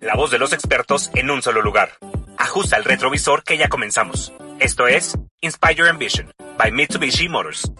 La voz de los expertos en un solo lugar. Ajusta el retrovisor que ya comenzamos. Esto es Inspire Ambition by Mitsubishi Motors.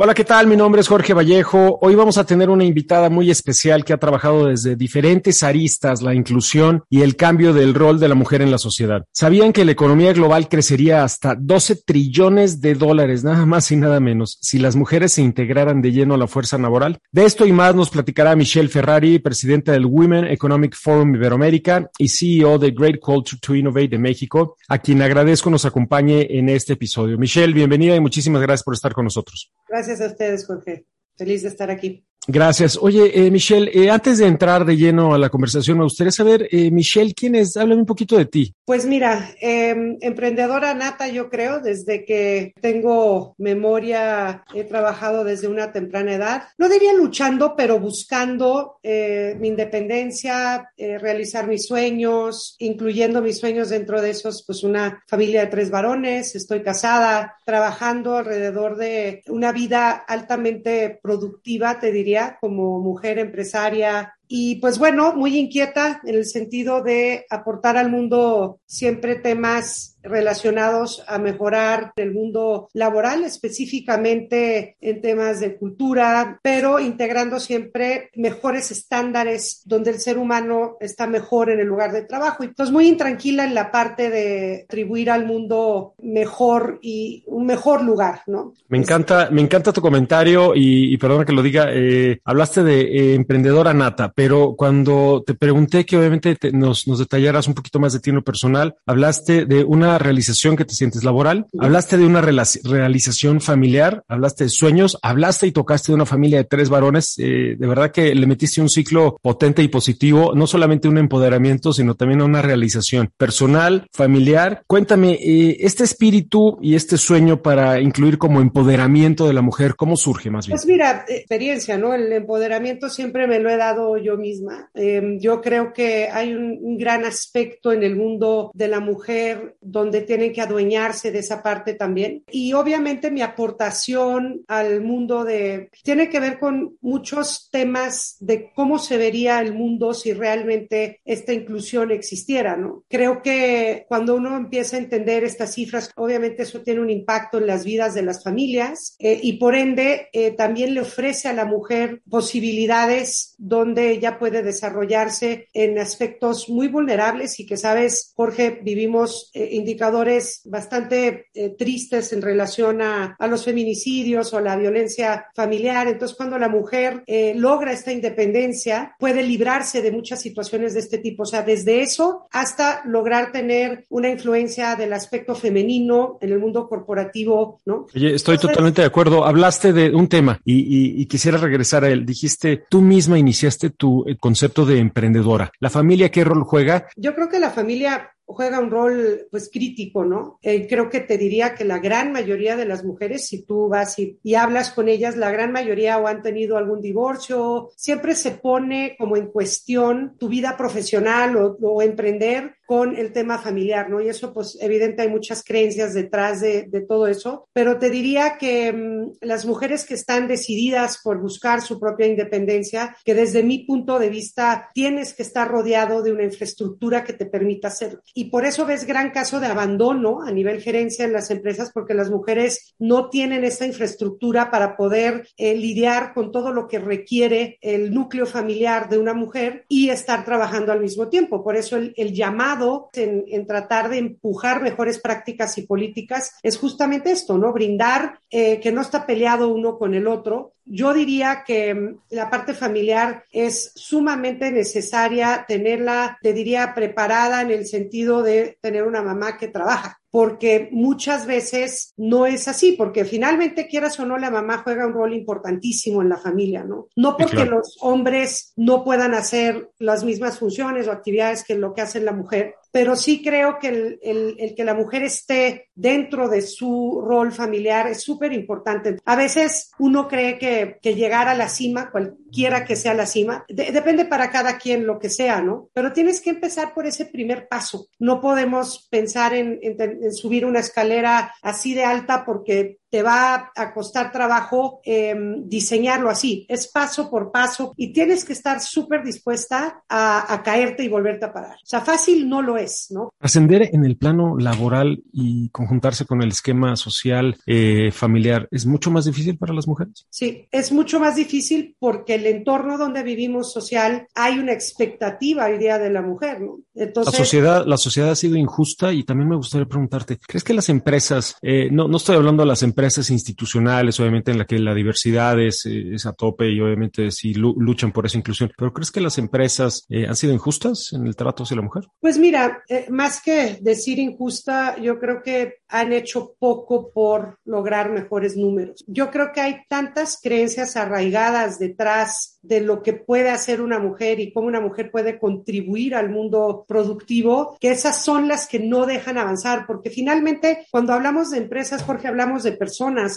Hola, ¿qué tal? Mi nombre es Jorge Vallejo. Hoy vamos a tener una invitada muy especial que ha trabajado desde diferentes aristas la inclusión y el cambio del rol de la mujer en la sociedad. ¿Sabían que la economía global crecería hasta 12 trillones de dólares, nada más y nada menos, si las mujeres se integraran de lleno a la fuerza laboral? De esto y más nos platicará Michelle Ferrari, presidenta del Women Economic Forum Iberoamérica y CEO de Great Culture to Innovate de México, a quien agradezco nos acompañe en este episodio. Michelle, bienvenida y muchísimas gracias por estar con nosotros. A ustedes, Jorge. Feliz de estar aquí. Gracias. Oye, eh, Michelle, eh, antes de entrar de lleno a la conversación, me gustaría saber, eh, Michelle, ¿quién es? Háblame un poquito de ti. Pues mira, em, emprendedora nata, yo creo, desde que tengo memoria, he trabajado desde una temprana edad. No diría luchando, pero buscando mi independencia, realizar mis sueños, incluyendo mis sueños dentro de esos, pues una familia de tres varones, estoy casada, trabajando alrededor de una vida altamente productiva, te diría como mujer empresaria. Y pues bueno, muy inquieta en el sentido de aportar al mundo siempre temas relacionados a mejorar el mundo laboral, específicamente en temas de cultura, pero integrando siempre mejores estándares donde el ser humano está mejor en el lugar de trabajo. Y pues muy intranquila en la parte de atribuir al mundo mejor y un mejor lugar, ¿no? Me encanta, me encanta tu comentario y, perdona que lo diga, eh, hablaste de eh, emprendedora nata, pero cuando te pregunté que obviamente nos, nos detallaras un poquito más de ti en lo personal, hablaste de una realización que te sientes laboral, hablaste de una realización familiar, hablaste de sueños, hablaste y tocaste de una familia de tres varones. Eh, de verdad que le metiste un ciclo potente y positivo, no solamente un empoderamiento, sino también una realización personal, familiar. Cuéntame, eh, este espíritu y este sueño para incluir como empoderamiento de la mujer, ¿cómo surge más bien? Pues mira, experiencia, ¿no? El empoderamiento siempre me lo he dado yo misma. Em, yo creo que hay un, un gran aspecto en el mundo de la mujer donde tienen que adueñarse de esa parte también. Y obviamente mi aportación al mundo de, tiene que ver con muchos temas de cómo se vería el mundo si realmente esta inclusión existiera, ¿no? Creo que cuando uno empieza a entender estas cifras, obviamente eso tiene un impacto en las vidas de las familias eh, y por ende eh, también le ofrece a la mujer posibilidades donde ella puede desarrollarse en aspectos muy vulnerables y que sabes, Jorge, vivimos eh, indicadores bastante eh, tristes en relación a, a, los feminicidios o la violencia familiar. Entonces, cuando la mujer eh, logra esta independencia, puede librarse de muchas situaciones de este tipo. O sea, desde eso hasta lograr tener una influencia del aspecto femenino en el mundo corporativo, ¿no? Oye, estoy totalmente de acuerdo. Hablaste de un tema y, y, y, quisiera regresar a él. Dijiste, tú misma iniciaste tu eh, concepto de emprendedora. ¿La familia qué rol juega? Yo creo que la familia juega un rol pues crítico, ¿no? Eh, creo que te diría que la gran mayoría de las mujeres, si tú vas y, hablas con ellas, la gran mayoría o han tenido algún divorcio, siempre se pone como en cuestión tu vida profesional o emprender con el tema familiar, ¿no? Y eso, pues, evidente, hay muchas creencias detrás de, de todo eso, pero te diría que mmm, las mujeres que están decididas por buscar su propia independencia, que desde mi punto de vista tienes que estar rodeado de una infraestructura que te permita hacerlo. Y por eso ves gran caso de abandono a nivel gerencia en las empresas, porque las mujeres no tienen esa infraestructura para poder eh, lidiar con todo lo que requiere el núcleo familiar de una mujer y estar trabajando al mismo tiempo. Por eso el, el llamado en, en, tratar de empujar mejores prácticas y políticas es justamente esto, ¿no? Brindar eh, que no está peleado uno con el otro. Yo diría que mm, la parte familiar es sumamente necesaria tenerla, te diría, preparada en el sentido de tener una mamá que trabaja porque muchas veces no es así, porque finalmente quieras o no, la mamá juega un rol importantísimo en la familia, ¿no? No porque claro. los hombres no puedan hacer las mismas funciones o actividades que lo que hace la mujer, pero sí creo que el, el, el, que la mujer esté dentro de su rol familiar es súper importante. A veces uno cree que, que, llegar a la cima, cualquiera que sea la cima, de, depende para cada quien lo que sea, ¿no? Pero tienes que empezar por ese primer paso. No podemos pensar en, en, en subir una escalera así de alta porque te va a costar trabajo eh, diseñarlo así. Es paso por paso y tienes que estar súper dispuesta a, a, caerte y volverte a parar. O sea, fácil no lo es, ¿no? Ascender en el plano laboral y conjuntarse con el esquema social eh, familiar es mucho más difícil para las mujeres. Sí, es mucho más difícil porque el entorno donde vivimos social hay una expectativa día de la mujer, ¿no? Entonces, la sociedad, la sociedad ha sido injusta y también me gustaría preguntarte, ¿crees que las empresas, eh, no, no estoy hablando de las empresas institucionales, obviamente en la que la diversidad es, eh, es a tope y obviamente sí luchan por esa inclusión, pero ¿crees que las empresas eh, han sido injustas en el trato hacia la mujer? Pues mira, eh, más que decir injusta, yo creo que han hecho poco por lograr mejores números. Yo creo que hay tantas creencias arraigadas detrás de lo que puede hacer una mujer y cómo una mujer puede contribuir al mundo productivo, que esas son las que no dejan avanzar, porque finalmente cuando hablamos de empresas, Jorge, hablamos de personas,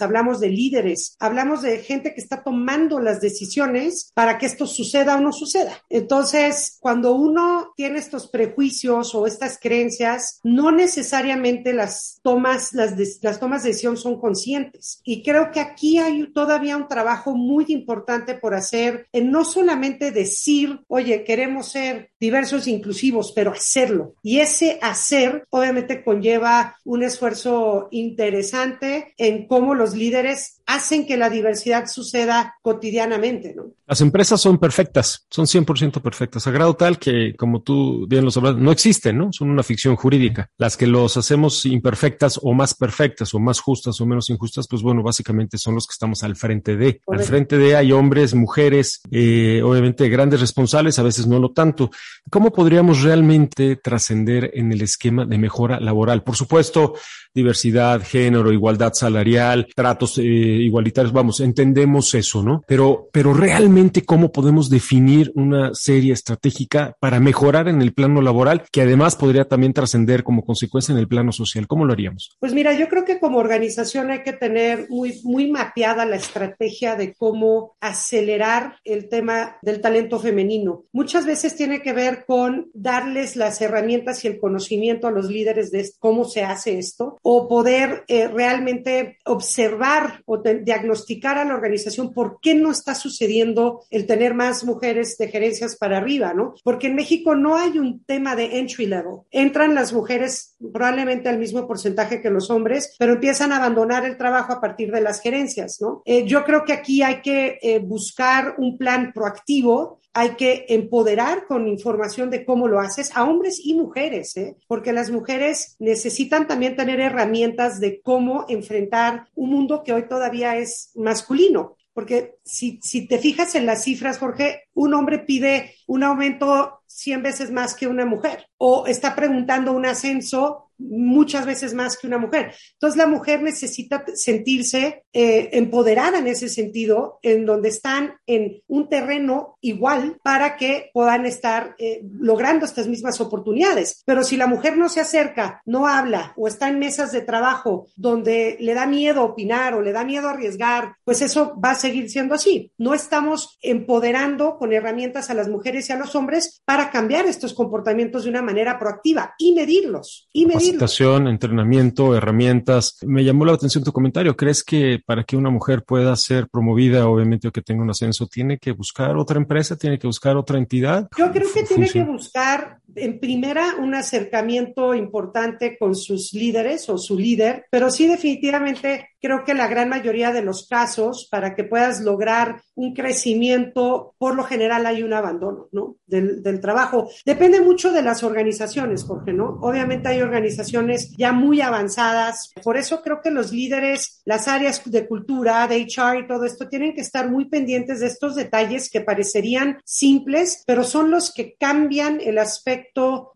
hablamos de líderes, hablamos de gente que está tomando las decisiones para que esto suceda o no suceda. Entonces, cuando uno tiene estos prejuicios o estas creencias, no necesariamente las tomas, las, de, las tomas de decisión son conscientes. Y creo que aquí hay todavía un trabajo muy importante por hacer en no solamente decir, oye, queremos ser diversos e inclusivos, pero hacerlo. Y ese hacer obviamente conlleva un esfuerzo interesante en cómo los líderes hacen que la diversidad suceda cotidianamente, ¿no? Las empresas son perfectas, son 100% perfectas, a grado tal que, como tú bien lo sabrás, no existen, ¿no? Son una ficción jurídica. Las que los hacemos imperfectas o más perfectas o más justas o menos injustas, pues bueno, básicamente son los que estamos al frente de. Al frente de hay hombres, mujeres, eh, obviamente grandes responsables, a veces no lo tanto. ¿Cómo podríamos realmente trascender en el esquema de mejora laboral? Por supuesto, diversidad, género, igualdad salarial, tratos eh, igualitarios, vamos, entendemos eso, ¿no? Pero, pero realmente cómo podemos definir una serie estratégica para mejorar en el plano laboral, que además podría también trascender como consecuencia en el plano social. ¿Cómo lo haríamos? Pues mira, yo creo que como organización hay que tener muy, muy mapeada la estrategia de cómo acelerar el tema del talento femenino. Muchas veces tiene que ver con darles las herramientas y el conocimiento a los líderes de cómo se hace esto o poder eh, realmente observar o diagnosticar a la organización por qué no está sucediendo el tener más mujeres de gerencias para arriba, ¿no? Porque en México no hay un tema de entry level. Entran las mujeres probablemente al mismo porcentaje que los hombres, pero empiezan a abandonar el trabajo a partir de las gerencias, ¿no? Eh, yo creo que aquí hay que eh, buscar un plan proactivo hay que empoderar con información de cómo lo haces a hombres y mujeres, ¿eh? porque las mujeres necesitan también tener herramientas de cómo enfrentar un mundo que hoy todavía es masculino. Porque si, si te fijas en las cifras, Jorge, un hombre pide un aumento 100 veces más que una mujer o está preguntando un ascenso muchas veces más que una mujer. Entonces la mujer necesita sentirse eh, empoderada en ese sentido, en donde están en un terreno igual para que puedan estar eh, logrando estas mismas oportunidades. Pero si la mujer no se acerca, no habla o está en mesas de trabajo donde le da miedo opinar o le da miedo arriesgar, pues eso va a seguir siendo así. No estamos empoderando con herramientas a las mujeres y a los hombres para cambiar estos comportamientos de una manera proactiva y medirlos. Y medirlos capacitación, entrenamiento, herramientas. Me llamó la atención tu comentario. ¿Crees que para que una mujer pueda ser promovida, obviamente, o que tenga un ascenso, tiene que buscar otra empresa, tiene que buscar otra entidad? Yo creo que tiene que buscar en primera, un acercamiento importante con sus líderes o su líder, pero sí definitivamente creo que la gran mayoría de los casos, para que puedas lograr un crecimiento, por lo general hay un abandono, ¿no? Del, del trabajo. Depende mucho de las organizaciones, Jorge, ¿no? Obviamente hay organizaciones ya muy avanzadas. Por eso creo que los líderes, las áreas de cultura, de HR y todo esto, tienen que estar muy pendientes de estos detalles que parecerían simples, pero son los que cambian el aspecto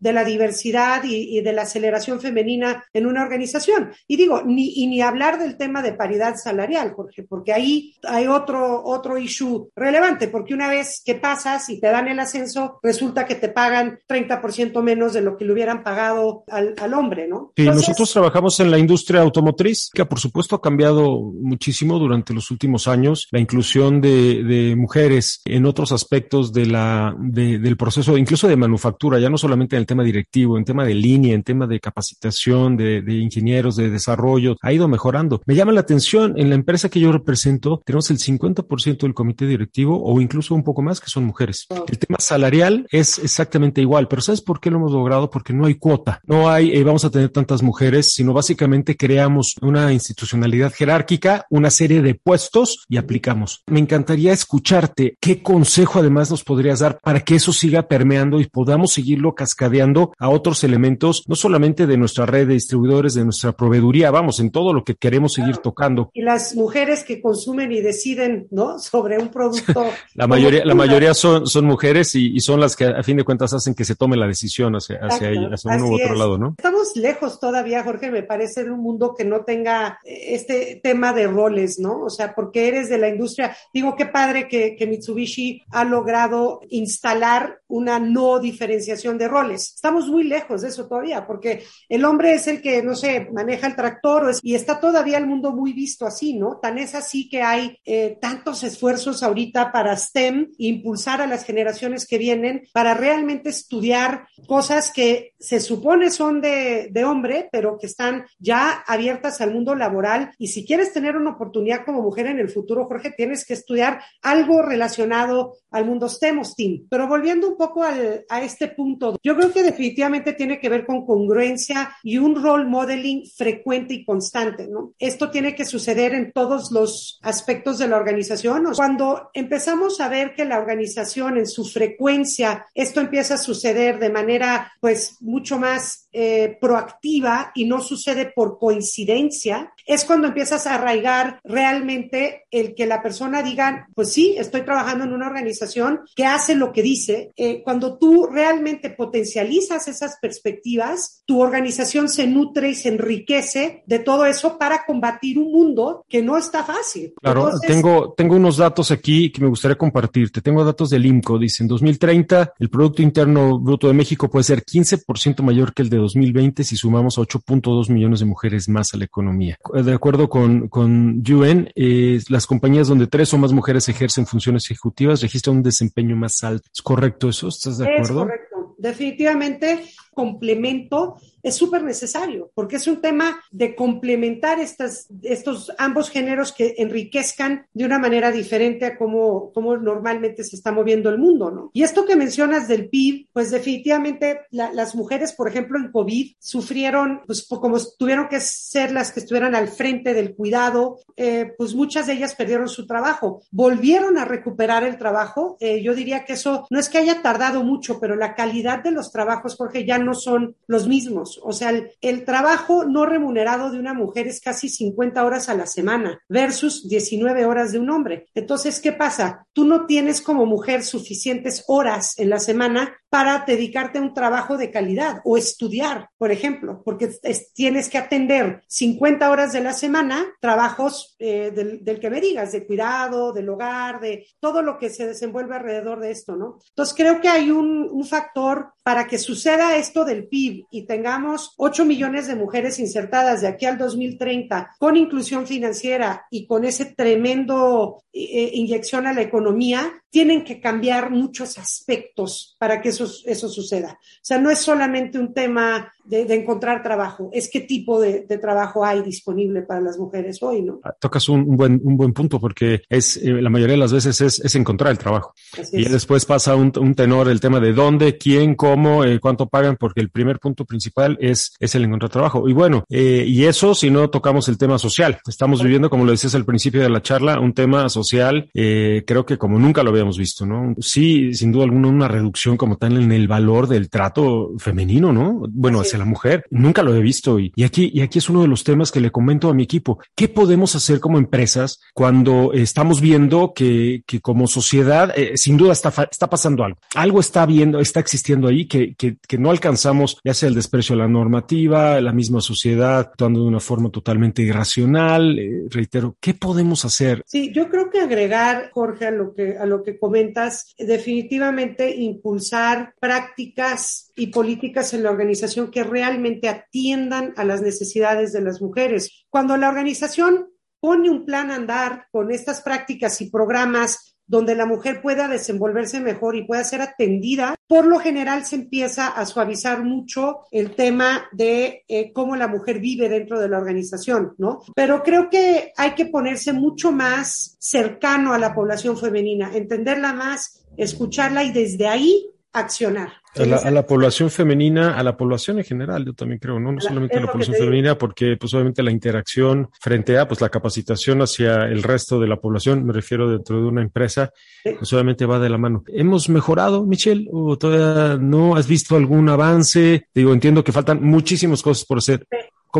de la diversidad y, de la aceleración femenina en una organización. Y digo, ni, y ni hablar del tema de paridad salarial, Jorge, porque ahí hay otro, otro issue relevante, porque una vez que pasas y te dan el ascenso, resulta que te pagan 30% menos de lo que le hubieran pagado al, al hombre, ¿no? Sí, nosotros trabajamos en la industria automotriz, que por supuesto ha cambiado muchísimo durante los últimos años, la inclusión de, de mujeres en otros aspectos de la, de, del proceso, incluso de manufactura, ya no no solamente en el tema directivo, en tema de línea, en tema de capacitación, de, de ingenieros, de desarrollo, ha ido mejorando. Me llama la atención, en la empresa que yo represento, tenemos el 50% del comité directivo o incluso un poco más que son mujeres. El tema salarial es exactamente igual, pero ¿sabes por qué lo hemos logrado? Porque no hay cuota, no hay, eh, vamos a tener tantas mujeres, sino básicamente creamos una institucionalidad jerárquica, una serie de puestos y aplicamos. Me encantaría escucharte qué consejo además nos podrías dar para que eso siga permeando y podamos seguirlo cascadeando a otros elementos, no solamente de nuestra red de distribuidores, de nuestra proveeduría, vamos, en todo lo que queremos seguir tocando. Y las mujeres que consumen y deciden, ¿no? Sobre un producto. la mayoría, la mayoría son, son mujeres y, y, son las que a fin de cuentas hacen que se tome la decisión hacia, hacia, hacia uno u otro es. lado, ¿no? Estamos lejos todavía, Jorge, me parece, en un mundo que no tenga este tema de roles, ¿no? O sea, porque eres de la industria. Digo, qué padre que, que Mitsubishi ha logrado instalar una no diferenciación de roles. Estamos muy lejos de eso todavía, porque el hombre es el que, no sé, maneja el tractor y está todavía el mundo muy visto así, ¿no? Tan es así que hay eh, tantos esfuerzos ahorita para STEM, impulsar a las generaciones que vienen para realmente estudiar cosas que se supone son de, de hombre, pero que están ya abiertas al mundo laboral. Y si quieres tener una oportunidad como mujer en el futuro, Jorge, tienes que estudiar algo relacionado al mundo STEM o STEAM. Pero volviendo un poco al, a este punto, yo creo que definitivamente tiene que ver con congruencia y un role modeling frecuente y constante, ¿no? Esto tiene que suceder en todos los aspectos de la organización. Cuando empezamos a ver que la organización en su frecuencia, esto empieza a suceder de manera pues mucho más eh, proactiva y no sucede por coincidencia, es cuando empiezas a arraigar realmente el que la persona diga, pues sí, estoy trabajando en una organización que hace lo que dice. Eh, cuando tú realmente potencializas esas perspectivas, tu organización se nutre y se enriquece de todo eso para combatir un mundo que no está fácil. Claro, Entonces, tengo, tengo unos datos aquí que me gustaría compartirte. Tengo datos del IMCO. Dice, en 2030 el Producto Interno Bruto de México puede ser 15% mayor que el de 2020 si sumamos 8.2 millones de mujeres más a la economía. De acuerdo con, con UN, eh, las compañías donde tres o más mujeres ejercen funciones ejecutivas registran un desempeño más alto. ¿Es correcto eso? ¿Estás de acuerdo? Es correcto. Definitivamente complemento es súper necesario, porque es un tema de complementar estas, estos ambos géneros que enriquezcan de una manera diferente a cómo, cómo normalmente se está moviendo el mundo, ¿no? Y esto que mencionas del PIB, pues definitivamente la, las mujeres, por ejemplo, en COVID sufrieron, pues como tuvieron que ser las que estuvieran al frente del cuidado, eh, pues muchas de ellas perdieron su trabajo, volvieron a recuperar el trabajo. Eh, yo diría que eso no es que haya tardado mucho, pero la calidad de los trabajos, Jorge, ya no son los mismos. O sea, el, el, trabajo no remunerado de una mujer es casi 50 horas a la semana versus 19 horas de un hombre. Entonces, ¿qué pasa? Tú no tienes como mujer suficientes horas en la semana para dedicarte a un trabajo de calidad o estudiar, por ejemplo, porque es, tienes que atender 50 horas de la semana trabajos eh, del, que me digas, de cuidado, del hogar, de todo lo que se desenvuelve alrededor de esto, ¿no? Entonces creo que hay un, factor para que suceda esto del PIB y tengamos 8 millones de mujeres insertadas de aquí al 2030 con inclusión financiera y con ese tremendo eh, inyección a la economía, tienen que cambiar muchos aspectos para que eso, eso suceda. O sea, no es solamente un tema de, de encontrar trabajo, es qué tipo de, de, trabajo hay disponible para las mujeres hoy, ¿no? Tocas un, un buen, un buen punto porque es, eh, la mayoría de las veces es, es encontrar el trabajo. Así y es. después pasa un, un, tenor el tema de dónde, quién, cómo, eh, cuánto pagan, porque el primer punto principal es, es el encontrar trabajo. Y bueno, eh, y eso si no tocamos el tema social. Estamos viviendo, como lo decías al principio de la charla, un tema social, eh, creo que como nunca lo habíamos visto, ¿no? Sí, sin duda alguna, una reducción como tal en el valor del trato femenino, ¿no? Bueno, hacia la mujer. Nunca lo he visto. Y, y, aquí, y aquí es uno de los temas que le comento a mi equipo. ¿Qué podemos hacer como empresas cuando estamos viendo que, que como sociedad, eh, sin duda está, está pasando algo? Algo está viendo, está existiendo ahí que, que, que no alcanzamos, ya sea el desprecio a la normativa, la misma sociedad actuando de una forma totalmente irracional. Eh, reitero, ¿qué podemos hacer? Sí, yo creo que agregar, Jorge, a lo que, a lo que comentas, definitivamente impulsar prácticas y políticas en la organización que realmente atiendan a las necesidades de las mujeres. Cuando la organización pone un plan a andar con estas prácticas y programas donde la mujer pueda desenvolverse mejor y pueda ser atendida, por lo general se empieza a suavizar mucho el tema de eh, cómo la mujer vive dentro de la organización, ¿no? Pero creo que hay que ponerse mucho más cercano a la población femenina, entenderla más, escucharla y desde ahí accionar. A la, población femenina, a la población en general, yo también creo, no, no solamente a la población femenina, porque pues obviamente la interacción frente a pues la capacitación hacia el resto de la población, me refiero dentro de una empresa, pues obviamente va de la mano. ¿Hemos mejorado, Michelle? ¿O todavía no has visto algún avance? Digo, entiendo que faltan muchísimas cosas por hacer.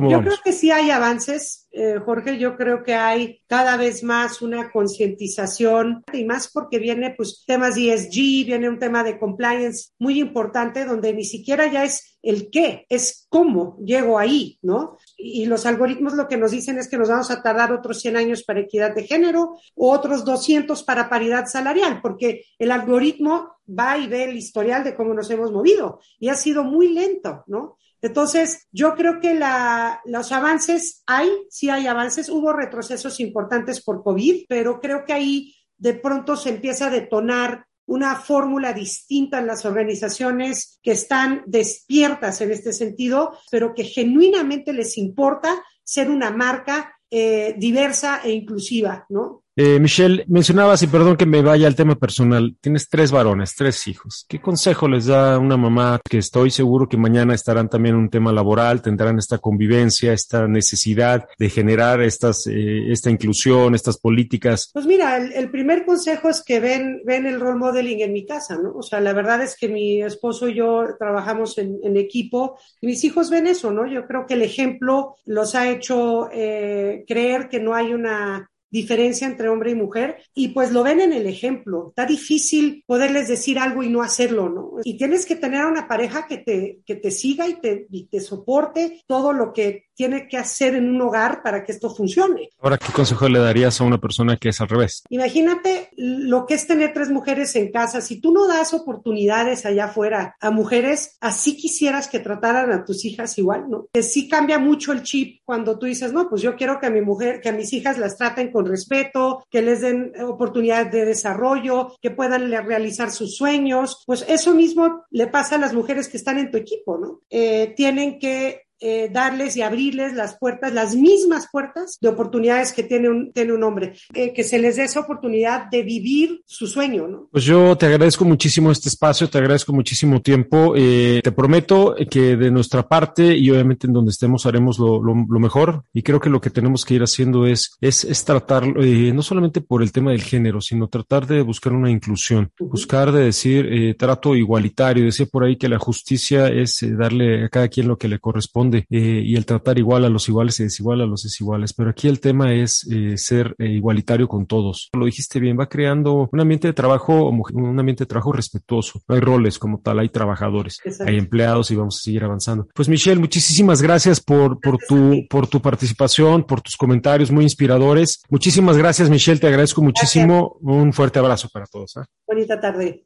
Yo creo que sí hay avances, eh, Jorge. Yo creo que hay cada vez más una concientización y más porque viene pues temas ESG, viene un tema de compliance muy importante donde ni siquiera ya es el qué, es cómo llego ahí, ¿no? Y los algoritmos lo que nos dicen es que nos vamos a tardar otros 100 años para equidad de género, o otros 200 para paridad salarial, porque el algoritmo va y ve el historial de cómo nos hemos movido y ha sido muy lento, ¿no? Entonces, yo creo que la, los avances hay, sí hay avances, hubo retrocesos importantes por COVID, pero creo que ahí de pronto se empieza a detonar una fórmula distinta en las organizaciones que están despiertas en este sentido, pero que genuinamente les importa ser una marca eh, diversa e inclusiva, ¿no? Eh, Michelle, mencionabas, y perdón que me vaya al tema personal, tienes tres varones, tres hijos. ¿Qué consejo les da una mamá que estoy seguro que mañana estarán también en un tema laboral, tendrán esta convivencia, esta necesidad de generar estas, eh, esta inclusión, estas políticas? Pues mira, el, primer consejo es que ven, ven el role modeling en mi casa, ¿no? O sea, la verdad es que mi esposo y yo trabajamos en, equipo y mis hijos ven eso, ¿no? Yo creo que el ejemplo los ha hecho eh, creer que no hay una diferencia entre hombre y mujer y pues lo ven en el ejemplo. Está difícil poderles decir algo y no hacerlo, ¿no? Y tienes que tener a una pareja que te, que te siga y te, y te soporte todo lo que tiene que hacer en un hogar para que esto funcione. Ahora, ¿qué consejo le darías a una persona que es al revés? Imagínate lo que es tener tres mujeres en casa. Si tú no das oportunidades allá afuera a mujeres, así quisieras que trataran a tus hijas igual, ¿no? Que sí cambia mucho el chip cuando tú dices, no, pues yo quiero que a mi mujer, que a mis hijas las traten con respeto, que les den oportunidades de desarrollo, que puedan realizar sus sueños. Pues eso mismo le pasa a las mujeres que están en tu equipo, ¿no? Eh, tienen que eh, darles y abrirles las puertas, las mismas puertas de oportunidades que tiene un, tiene un hombre, eh, que se les dé esa oportunidad de vivir su sueño, ¿no? Pues yo te agradezco muchísimo este espacio, te agradezco muchísimo tiempo. Eh, te prometo que de nuestra parte y obviamente en donde estemos haremos lo, lo, mejor y creo que lo que tenemos que ir haciendo es, es, es tratar, no solamente por el tema del género, sino tratar de buscar una inclusión, buscar de decir trato igualitario, decir por ahí que la justicia es darle a cada quien lo que le corresponde eh, y el tratar igual a los iguales y desigual a los desiguales. Pero aquí el tema es eh, ser eh, igualitario con todos. Lo dijiste bien, va creando un ambiente de trabajo, un ambiente de trabajo respetuoso. No hay roles como tal, hay trabajadores, hay empleados y vamos a seguir avanzando. Pues Michelle, muchísimas gracias por, por tu, por tu participación, por tus comentarios muy inspiradores. Muchísimas gracias, Michelle, te agradezco muchísimo. Un fuerte abrazo para todos. Bonita tarde.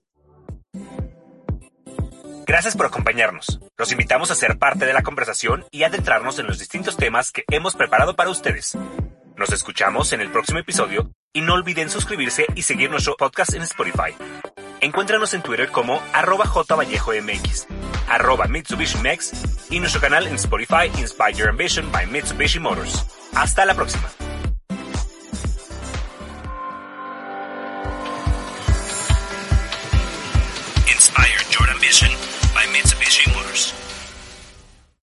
Gracias por acompañarnos. Los invitamos a ser parte de la conversación y adentrarnos en los distintos temas que hemos preparado para ustedes. Nos escuchamos en el próximo episodio y no olviden suscribirse y seguir nuestro podcast en Spotify. Encuéntranos en Twitter como arroba jvallejomx, arroba y nuestro canal en Spotify Inspire Your Ambition by Mitsubishi Motors. Hasta la próxima. Mitsubishi Motors.